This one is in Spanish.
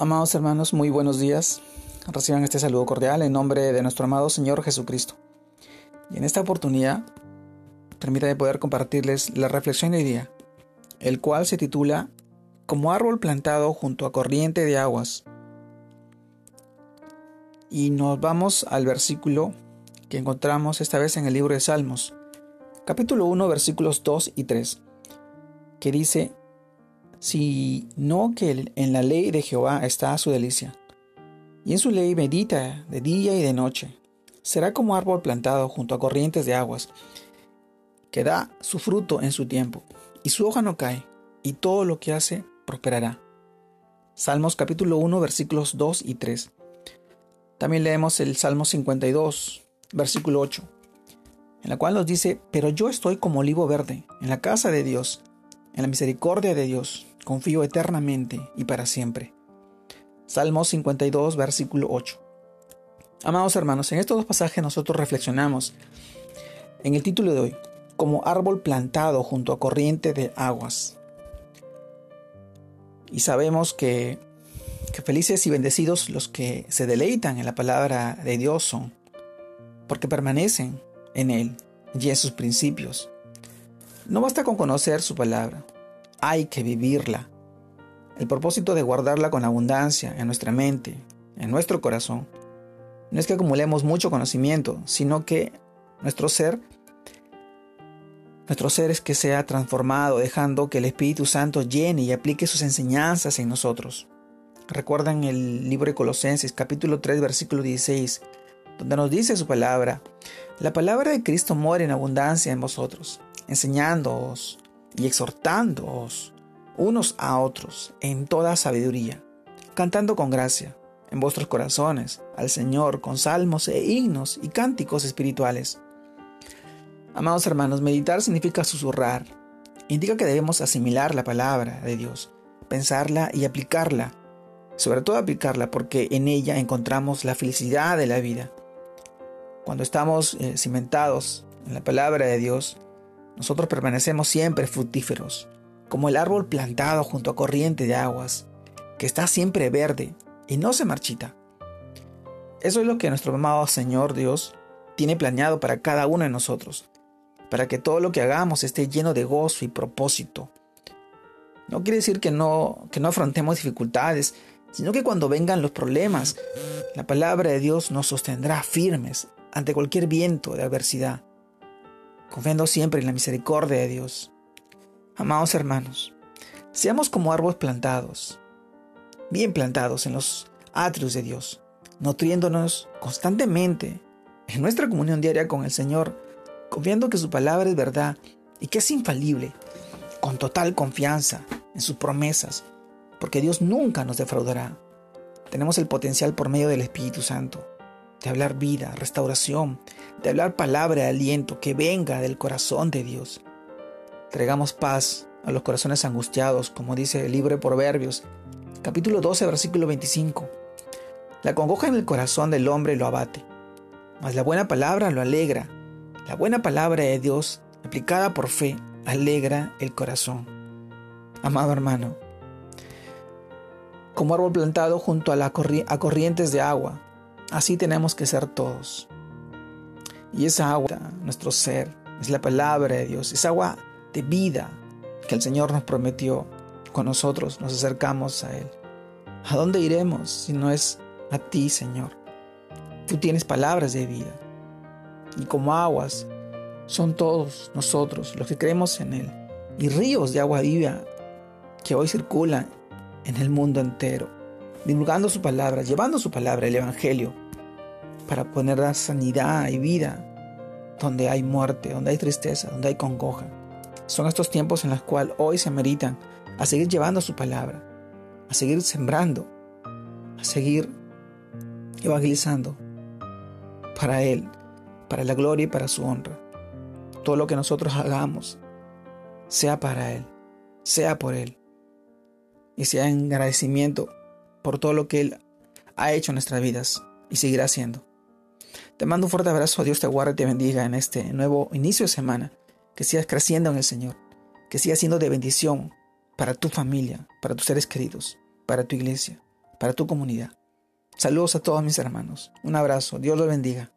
Amados hermanos, muy buenos días. Reciban este saludo cordial en nombre de nuestro amado Señor Jesucristo. Y en esta oportunidad, permítanme poder compartirles la reflexión de hoy día, el cual se titula Como árbol plantado junto a corriente de aguas. Y nos vamos al versículo que encontramos esta vez en el libro de Salmos, capítulo 1, versículos 2 y 3, que dice, sino que en la ley de Jehová está su delicia, y en su ley medita de día y de noche. Será como árbol plantado junto a corrientes de aguas, que da su fruto en su tiempo, y su hoja no cae, y todo lo que hace prosperará. Salmos capítulo 1 versículos 2 y 3. También leemos el Salmo 52, versículo 8, en la cual nos dice, pero yo estoy como olivo verde en la casa de Dios, en la misericordia de Dios, confío eternamente y para siempre. Salmo 52, versículo 8. Amados hermanos, en estos dos pasajes nosotros reflexionamos en el título de hoy, como árbol plantado junto a corriente de aguas. Y sabemos que, que felices y bendecidos los que se deleitan en la palabra de Dios son, porque permanecen en Él y en sus principios. No basta con conocer su palabra, hay que vivirla. El propósito de guardarla con abundancia en nuestra mente, en nuestro corazón, no es que acumulemos mucho conocimiento, sino que nuestro ser, nuestro ser es que sea transformado, dejando que el Espíritu Santo llene y aplique sus enseñanzas en nosotros. Recuerdan el libro de Colosenses capítulo 3 versículo 16, donde nos dice su palabra, la palabra de Cristo muere en abundancia en vosotros, enseñándoos y exhortándoos unos a otros en toda sabiduría, cantando con gracia en vuestros corazones al Señor con salmos e himnos y cánticos espirituales. Amados hermanos, meditar significa susurrar. Indica que debemos asimilar la palabra de Dios, pensarla y aplicarla. Sobre todo aplicarla porque en ella encontramos la felicidad de la vida. Cuando estamos eh, cimentados en la palabra de Dios, nosotros permanecemos siempre fructíferos, como el árbol plantado junto a corriente de aguas, que está siempre verde y no se marchita. Eso es lo que nuestro amado Señor Dios tiene planeado para cada uno de nosotros, para que todo lo que hagamos esté lleno de gozo y propósito. No quiere decir que no, que no afrontemos dificultades, sino que cuando vengan los problemas, la palabra de Dios nos sostendrá firmes ante cualquier viento de adversidad confiando siempre en la misericordia de Dios. Amados hermanos, seamos como árboles plantados, bien plantados en los atrios de Dios, nutriéndonos constantemente en nuestra comunión diaria con el Señor, confiando que su palabra es verdad y que es infalible, con total confianza en sus promesas, porque Dios nunca nos defraudará. Tenemos el potencial por medio del Espíritu Santo de hablar vida, restauración, de hablar palabra de aliento que venga del corazón de Dios. Traigamos paz a los corazones angustiados, como dice el libro de Proverbios, capítulo 12, versículo 25. La congoja en el corazón del hombre lo abate, mas la buena palabra lo alegra. La buena palabra de Dios, aplicada por fe, alegra el corazón. Amado hermano, como árbol plantado junto a, la a corrientes de agua, Así tenemos que ser todos. Y esa agua, nuestro ser, es la palabra de Dios, es agua de vida que el Señor nos prometió cuando nosotros nos acercamos a Él. ¿A dónde iremos si no es a ti, Señor? Tú tienes palabras de vida. Y como aguas, son todos nosotros los que creemos en Él. Y ríos de agua viva que hoy circulan en el mundo entero divulgando su palabra, llevando su palabra, el Evangelio, para poner la sanidad y vida donde hay muerte, donde hay tristeza, donde hay congoja. Son estos tiempos en los cuales hoy se meritan a seguir llevando su palabra, a seguir sembrando, a seguir evangelizando para Él, para la gloria y para su honra. Todo lo que nosotros hagamos sea para Él, sea por Él, y sea en agradecimiento por todo lo que Él ha hecho en nuestras vidas y seguirá haciendo. Te mando un fuerte abrazo, Dios te guarde y te bendiga en este nuevo inicio de semana, que sigas creciendo en el Señor, que sigas siendo de bendición para tu familia, para tus seres queridos, para tu iglesia, para tu comunidad. Saludos a todos mis hermanos. Un abrazo. Dios los bendiga.